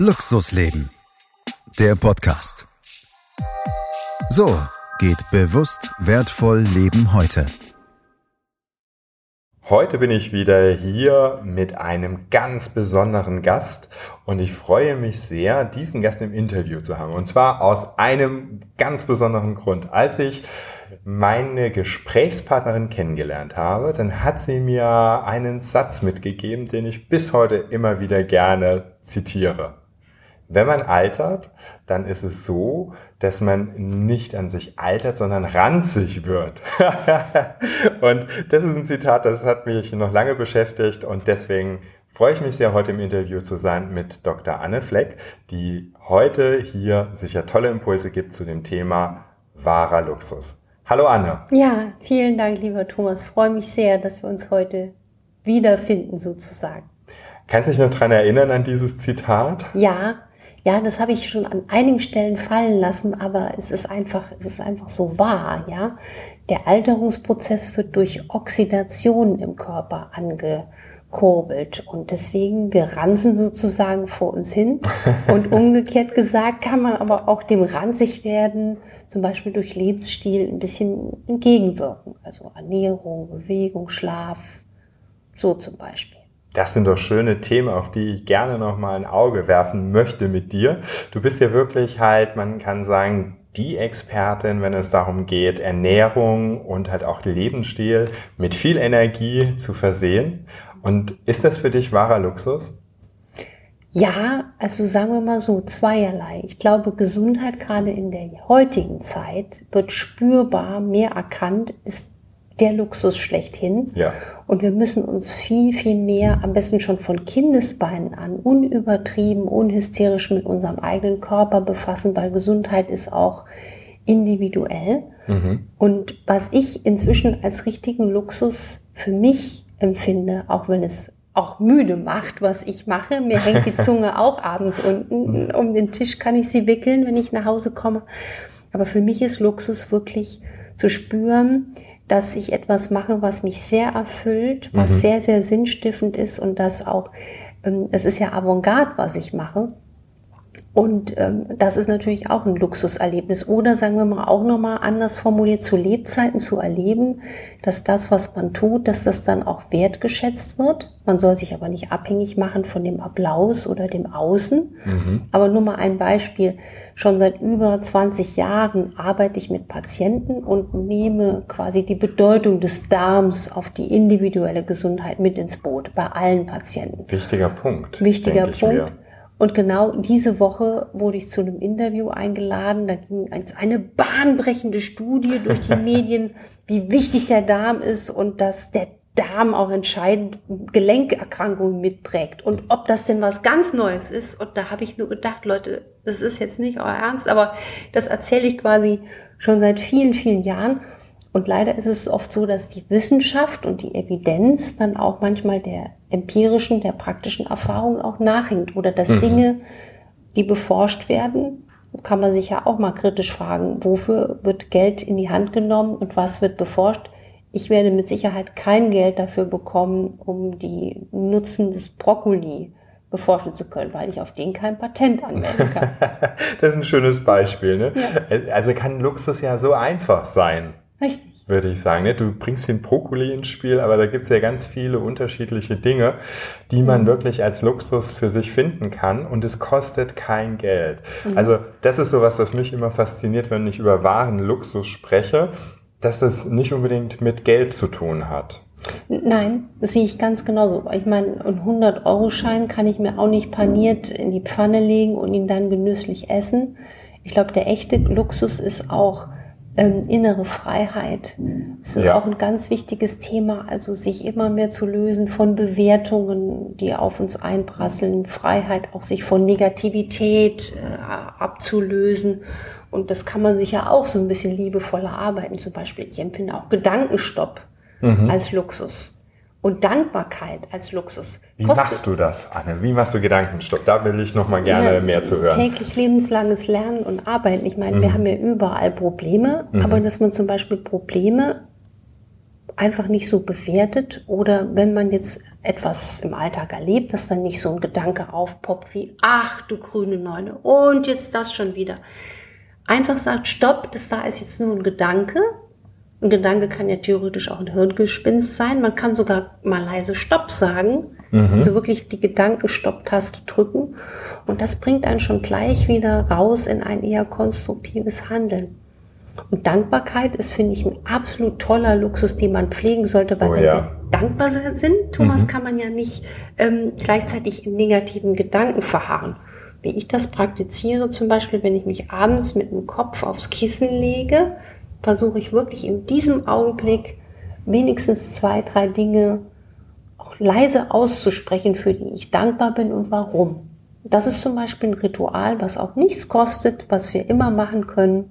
Luxusleben. Der Podcast. So geht bewusst wertvoll Leben heute. Heute bin ich wieder hier mit einem ganz besonderen Gast und ich freue mich sehr, diesen Gast im Interview zu haben. Und zwar aus einem ganz besonderen Grund. Als ich meine Gesprächspartnerin kennengelernt habe, dann hat sie mir einen Satz mitgegeben, den ich bis heute immer wieder gerne zitiere. Wenn man altert, dann ist es so, dass man nicht an sich altert, sondern ranzig wird. und das ist ein Zitat, das hat mich noch lange beschäftigt und deswegen freue ich mich sehr, heute im Interview zu sein mit Dr. Anne Fleck, die heute hier sicher tolle Impulse gibt zu dem Thema wahrer Luxus. Hallo Anne. Ja, vielen Dank, lieber Thomas. Ich freue mich sehr, dass wir uns heute wiederfinden sozusagen. Kannst du dich noch dran erinnern an dieses Zitat? Ja, ja, das habe ich schon an einigen Stellen fallen lassen, aber es ist einfach, es ist einfach so wahr, ja. Der Alterungsprozess wird durch Oxidation im Körper angekurbelt und deswegen wir ranzen sozusagen vor uns hin und umgekehrt gesagt kann man aber auch dem ranzig werden zum Beispiel durch Lebensstil ein bisschen entgegenwirken, also Ernährung, Bewegung, Schlaf, so zum Beispiel. Das sind doch schöne Themen, auf die ich gerne noch mal ein Auge werfen möchte mit dir. Du bist ja wirklich halt, man kann sagen, die Expertin, wenn es darum geht, Ernährung und halt auch Lebensstil mit viel Energie zu versehen. Und ist das für dich wahrer Luxus? Ja, also sagen wir mal so, zweierlei. Ich glaube, Gesundheit gerade in der heutigen Zeit wird spürbar mehr erkannt, ist der Luxus schlechthin. Ja. Und wir müssen uns viel, viel mehr, am besten schon von Kindesbeinen an, unübertrieben, unhysterisch mit unserem eigenen Körper befassen, weil Gesundheit ist auch individuell. Mhm. Und was ich inzwischen als richtigen Luxus für mich empfinde, auch wenn es auch müde macht, was ich mache. Mir hängt die Zunge auch abends unten. Um den Tisch kann ich sie wickeln, wenn ich nach Hause komme. Aber für mich ist Luxus wirklich zu spüren, dass ich etwas mache, was mich sehr erfüllt, was mhm. sehr, sehr sinnstiftend ist und das auch, ähm, es ist ja Avantgarde, was ich mache. Und ähm, das ist natürlich auch ein Luxuserlebnis. Oder sagen wir mal auch nochmal anders formuliert, zu Lebzeiten zu erleben, dass das, was man tut, dass das dann auch wertgeschätzt wird. Man soll sich aber nicht abhängig machen von dem Applaus oder dem Außen. Mhm. Aber nur mal ein Beispiel. Schon seit über 20 Jahren arbeite ich mit Patienten und nehme quasi die Bedeutung des Darms auf die individuelle Gesundheit mit ins Boot bei allen Patienten. Wichtiger Punkt. Wichtiger Punkt. Und genau diese Woche wurde ich zu einem Interview eingeladen. Da ging eine bahnbrechende Studie durch die Medien, wie wichtig der Darm ist und dass der Darm auch entscheidend Gelenkerkrankungen mitprägt. Und ob das denn was ganz Neues ist. Und da habe ich nur gedacht, Leute, das ist jetzt nicht euer Ernst, aber das erzähle ich quasi schon seit vielen, vielen Jahren. Und leider ist es oft so, dass die Wissenschaft und die Evidenz dann auch manchmal der empirischen, der praktischen Erfahrung auch nachhinkt oder dass mhm. Dinge, die beforscht werden, kann man sich ja auch mal kritisch fragen, wofür wird Geld in die Hand genommen und was wird beforscht. Ich werde mit Sicherheit kein Geld dafür bekommen, um die Nutzen des Brokkoli beforschen zu können, weil ich auf den kein Patent anwenden kann. das ist ein schönes Beispiel. Ne? Ja. Also kann Luxus ja so einfach sein. Richtig. Würde ich sagen. Ne? Du bringst den Brokkoli ins Spiel, aber da gibt es ja ganz viele unterschiedliche Dinge, die man mhm. wirklich als Luxus für sich finden kann und es kostet kein Geld. Mhm. Also das ist sowas, was mich immer fasziniert, wenn ich über wahren Luxus spreche, dass das nicht unbedingt mit Geld zu tun hat. Nein, das sehe ich ganz genauso. Ich meine, einen 100-Euro-Schein kann ich mir auch nicht paniert in die Pfanne legen und ihn dann genüsslich essen. Ich glaube, der echte Luxus ist auch ähm, innere Freiheit. Das ist ja. auch ein ganz wichtiges Thema, also sich immer mehr zu lösen von Bewertungen, die auf uns einprasseln, Freiheit auch sich von Negativität äh, abzulösen. Und das kann man sich ja auch so ein bisschen liebevoller arbeiten. Zum Beispiel, ich empfinde auch Gedankenstopp mhm. als Luxus und Dankbarkeit als Luxus. Wie Kostet machst du das, Anne? Wie machst du Gedankenstopp? Da will ich noch mal gerne ja, mehr zu hören. Täglich lebenslanges Lernen und Arbeiten. Ich meine, mhm. wir haben ja überall Probleme, mhm. aber dass man zum Beispiel Probleme einfach nicht so bewertet oder wenn man jetzt etwas im Alltag erlebt, dass dann nicht so ein Gedanke aufpoppt wie, ach du grüne Neune und jetzt das schon wieder. Einfach sagt, stopp, das da ist jetzt nur ein Gedanke. Ein Gedanke kann ja theoretisch auch ein Hirngespinst sein. Man kann sogar mal leise Stopp sagen. Mhm. Also wirklich die Gedankenstopp-Taste drücken. Und das bringt einen schon gleich wieder raus in ein eher konstruktives Handeln. Und Dankbarkeit ist, finde ich, ein absolut toller Luxus, den man pflegen sollte, weil oh, wenn ja. wir dankbar sind, Thomas, mhm. kann man ja nicht ähm, gleichzeitig in negativen Gedanken verharren. Wie ich das praktiziere, zum Beispiel, wenn ich mich abends mit dem Kopf aufs Kissen lege, versuche ich wirklich in diesem Augenblick wenigstens zwei, drei Dinge auch leise auszusprechen, für die ich dankbar bin und warum. Das ist zum Beispiel ein Ritual, was auch nichts kostet, was wir immer machen können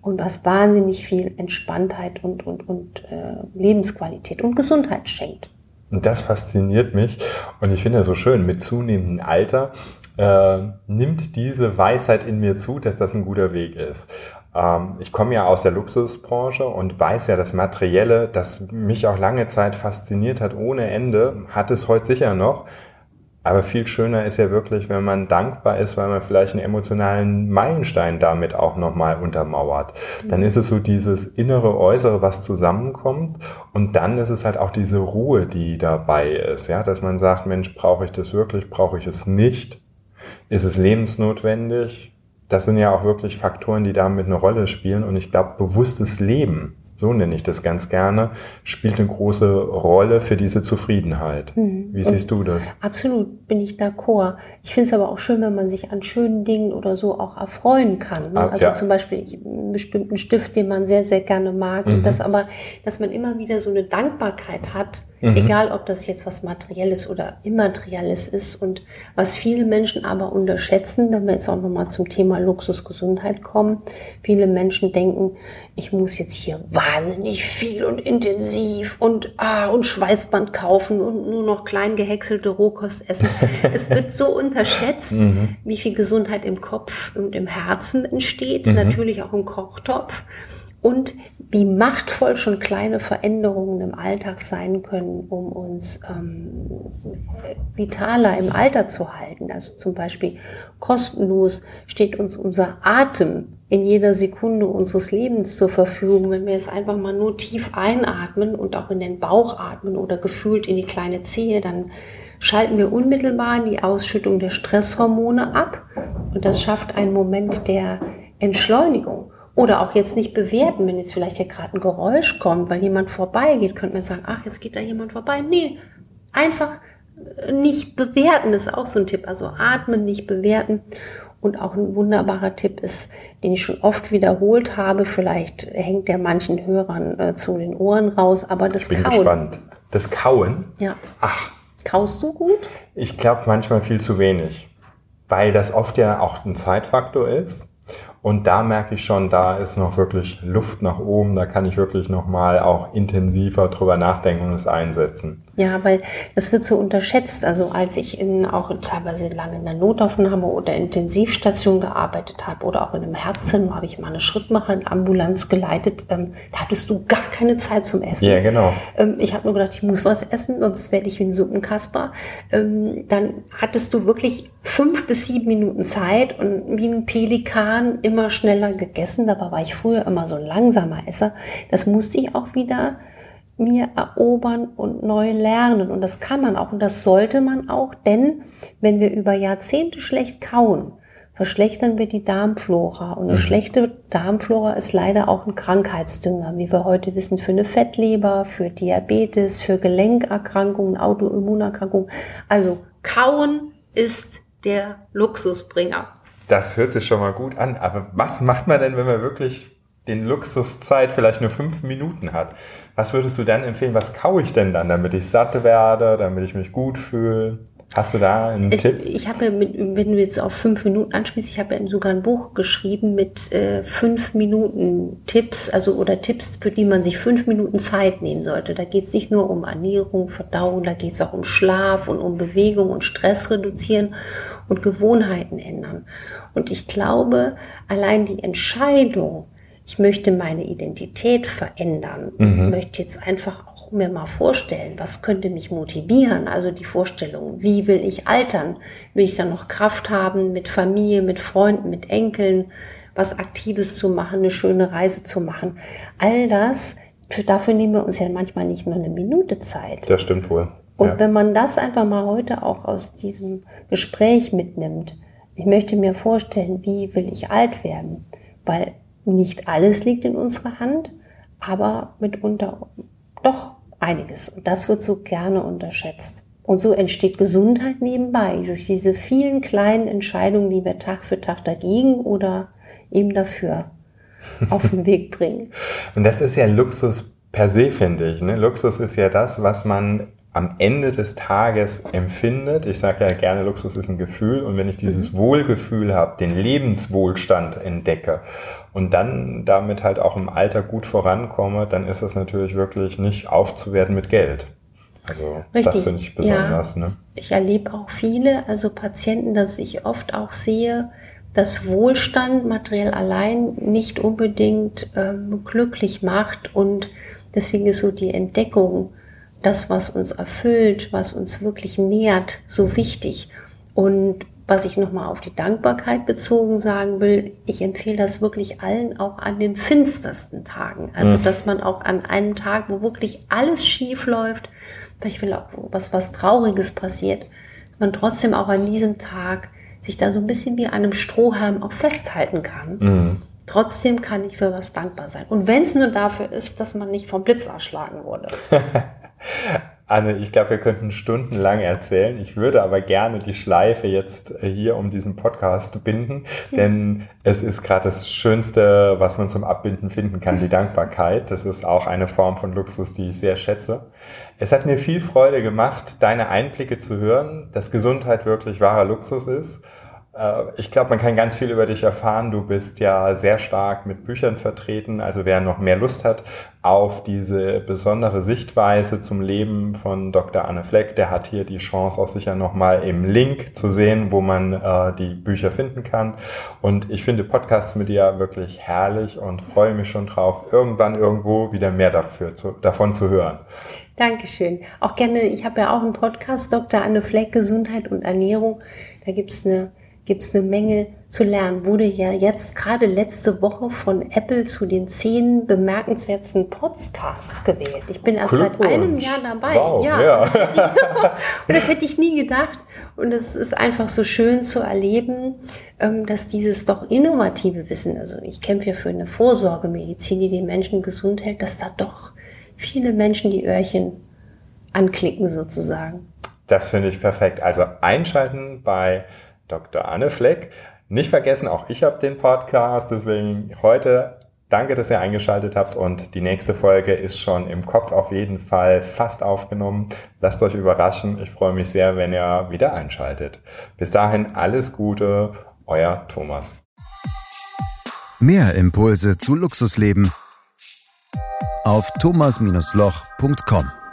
und was wahnsinnig viel Entspanntheit und, und, und äh, Lebensqualität und Gesundheit schenkt. Und das fasziniert mich und ich finde es so schön, mit zunehmendem Alter äh, nimmt diese Weisheit in mir zu, dass das ein guter Weg ist. Ähm, ich komme ja aus der Luxusbranche und weiß ja, das Materielle, das mich auch lange Zeit fasziniert hat ohne Ende, hat es heute sicher noch. Aber viel schöner ist ja wirklich, wenn man dankbar ist, weil man vielleicht einen emotionalen Meilenstein damit auch nochmal untermauert. Dann ist es so dieses innere, äußere, was zusammenkommt. Und dann ist es halt auch diese Ruhe, die dabei ist. Ja, dass man sagt, Mensch, brauche ich das wirklich? Brauche ich es nicht? Ist es lebensnotwendig? Das sind ja auch wirklich Faktoren, die damit eine Rolle spielen. Und ich glaube, bewusstes Leben so nenne ich das ganz gerne, spielt eine große Rolle für diese Zufriedenheit. Mhm. Wie siehst du das? Absolut, bin ich d'accord. Ich finde es aber auch schön, wenn man sich an schönen Dingen oder so auch erfreuen kann. Ne? Ah, also ja. zum Beispiel einen bestimmten Stift, den man sehr, sehr gerne mag. Mhm. Und das aber, dass man immer wieder so eine Dankbarkeit hat, Mhm. Egal, ob das jetzt was Materielles oder Immaterielles ist. Und was viele Menschen aber unterschätzen, wenn wir jetzt auch nochmal zum Thema Luxusgesundheit kommen, viele Menschen denken, ich muss jetzt hier wahnsinnig viel und intensiv und, ah, und Schweißband kaufen und nur noch klein gehäckselte Rohkost essen. es wird so unterschätzt, mhm. wie viel Gesundheit im Kopf und im Herzen entsteht, mhm. natürlich auch im Kochtopf und wie machtvoll schon kleine Veränderungen im Alltag sein können, um uns ähm, vitaler im Alter zu halten. Also zum Beispiel kostenlos steht uns unser Atem in jeder Sekunde unseres Lebens zur Verfügung. Wenn wir jetzt einfach mal nur tief einatmen und auch in den Bauch atmen oder gefühlt in die kleine Zehe, dann schalten wir unmittelbar die Ausschüttung der Stresshormone ab und das schafft einen Moment der Entschleunigung. Oder auch jetzt nicht bewerten, wenn jetzt vielleicht hier gerade ein Geräusch kommt, weil jemand vorbeigeht, könnte man sagen, ach, jetzt geht da jemand vorbei. Nee, einfach nicht bewerten ist auch so ein Tipp. Also atmen, nicht bewerten. Und auch ein wunderbarer Tipp ist, den ich schon oft wiederholt habe, vielleicht hängt der manchen Hörern äh, zu den Ohren raus, aber das ich bin Kauen. Gespannt. Das Kauen? Ja. Ach. Kaust du gut? Ich glaube manchmal viel zu wenig, weil das oft ja auch ein Zeitfaktor ist. Und da merke ich schon, da ist noch wirklich Luft nach oben. Da kann ich wirklich noch mal auch intensiver drüber nachdenken und es einsetzen. Ja, weil das wird so unterschätzt. Also als ich in, auch teilweise lange in der Notaufnahme oder Intensivstation gearbeitet habe oder auch in einem Herzzentrum habe ich mal eine Schrittmacherambulanz geleitet, ähm, da hattest du gar keine Zeit zum Essen. Ja, genau. Ähm, ich habe nur gedacht, ich muss was essen, sonst werde ich wie ein Suppenkasper. Ähm, dann hattest du wirklich fünf bis sieben Minuten Zeit und wie ein Pelikan immer schneller gegessen. Dabei war ich früher immer so ein langsamer Esser. Das musste ich auch wieder mir erobern und neu lernen. Und das kann man auch und das sollte man auch, denn wenn wir über Jahrzehnte schlecht kauen, verschlechtern wir die Darmflora. Und eine mhm. schlechte Darmflora ist leider auch ein Krankheitsdünger, wie wir heute wissen, für eine Fettleber, für Diabetes, für Gelenkerkrankungen, Autoimmunerkrankungen. Also kauen ist der Luxusbringer. Das hört sich schon mal gut an. Aber was macht man denn, wenn man wirklich den Luxuszeit vielleicht nur fünf Minuten hat? Was würdest du dann empfehlen? Was kaue ich denn dann, damit ich satt werde, damit ich mich gut fühle? Hast du da einen ich, Tipp? Ich habe ja, mit, wenn du jetzt auf fünf Minuten anspielst, ich habe ja sogar ein Buch geschrieben mit äh, fünf Minuten Tipps, also oder Tipps, für die man sich fünf Minuten Zeit nehmen sollte. Da geht es nicht nur um Ernährung, Verdauung, da geht es auch um Schlaf und um Bewegung und Stress reduzieren und Gewohnheiten ändern. Und ich glaube, allein die Entscheidung, ich möchte meine Identität verändern, mhm. möchte jetzt einfach auch mir mal vorstellen, was könnte mich motivieren. Also die Vorstellung, wie will ich altern? Will ich dann noch Kraft haben, mit Familie, mit Freunden, mit Enkeln, was Aktives zu machen, eine schöne Reise zu machen. All das, für, dafür nehmen wir uns ja manchmal nicht nur eine Minute Zeit. Das stimmt wohl. Und ja. wenn man das einfach mal heute auch aus diesem Gespräch mitnimmt, ich möchte mir vorstellen, wie will ich alt werden? Weil nicht alles liegt in unserer Hand, aber mitunter doch einiges. Und das wird so gerne unterschätzt. Und so entsteht Gesundheit nebenbei durch diese vielen kleinen Entscheidungen, die wir Tag für Tag dagegen oder eben dafür auf den Weg bringen. Und das ist ja Luxus per se, finde ich. Ne? Luxus ist ja das, was man am Ende des Tages empfindet. Ich sage ja gerne, Luxus ist ein Gefühl. Und wenn ich dieses mhm. Wohlgefühl habe, den Lebenswohlstand entdecke und dann damit halt auch im Alter gut vorankomme, dann ist das natürlich wirklich nicht aufzuwerten mit Geld. Also Richtig. das finde ich besonders. Ja, ne? Ich erlebe auch viele, also Patienten, dass ich oft auch sehe, dass Wohlstand materiell allein nicht unbedingt ähm, glücklich macht und deswegen ist so die Entdeckung, das, was uns erfüllt, was uns wirklich nährt, so wichtig. Und was ich nochmal auf die Dankbarkeit bezogen sagen will, ich empfehle das wirklich allen auch an den finstersten Tagen. Also, dass man auch an einem Tag, wo wirklich alles schief läuft, vielleicht will auch was, was Trauriges passiert, man trotzdem auch an diesem Tag sich da so ein bisschen wie an einem Strohhalm auch festhalten kann. Mhm. Trotzdem kann ich für was dankbar sein. Und wenn es nur dafür ist, dass man nicht vom Blitz erschlagen wurde. Anne, ich glaube, wir könnten stundenlang erzählen. Ich würde aber gerne die Schleife jetzt äh, hier um diesen Podcast binden, denn es ist gerade das Schönste, was man zum Abbinden finden kann, die Dankbarkeit. Das ist auch eine Form von Luxus, die ich sehr schätze. Es hat mir viel Freude gemacht, deine Einblicke zu hören, dass Gesundheit wirklich wahrer Luxus ist ich glaube, man kann ganz viel über dich erfahren. Du bist ja sehr stark mit Büchern vertreten. Also wer noch mehr Lust hat auf diese besondere Sichtweise zum Leben von Dr. Anne Fleck, der hat hier die Chance auch sicher nochmal im Link zu sehen, wo man äh, die Bücher finden kann. Und ich finde Podcasts mit dir wirklich herrlich und freue mich schon drauf, irgendwann irgendwo wieder mehr dafür zu, davon zu hören. Dankeschön. Auch gerne, ich habe ja auch einen Podcast, Dr. Anne Fleck, Gesundheit und Ernährung. Da gibt's eine gibt es eine Menge zu lernen. Wurde ja jetzt gerade letzte Woche von Apple zu den zehn bemerkenswertesten Podcasts gewählt. Ich bin erst seit einem Jahr dabei. Wow, ja. ja. Das ich, und das hätte ich nie gedacht. Und es ist einfach so schön zu erleben, ähm, dass dieses doch innovative Wissen, also ich kämpfe ja für eine Vorsorgemedizin, die den Menschen gesund hält, dass da doch viele Menschen die Öhrchen anklicken sozusagen. Das finde ich perfekt. Also einschalten bei Dr. Anne Fleck. Nicht vergessen, auch ich habe den Podcast, deswegen heute danke, dass ihr eingeschaltet habt und die nächste Folge ist schon im Kopf auf jeden Fall fast aufgenommen. Lasst euch überraschen. Ich freue mich sehr, wenn ihr wieder einschaltet. Bis dahin alles Gute, euer Thomas. Mehr Impulse zu Luxusleben auf thomas-loch.com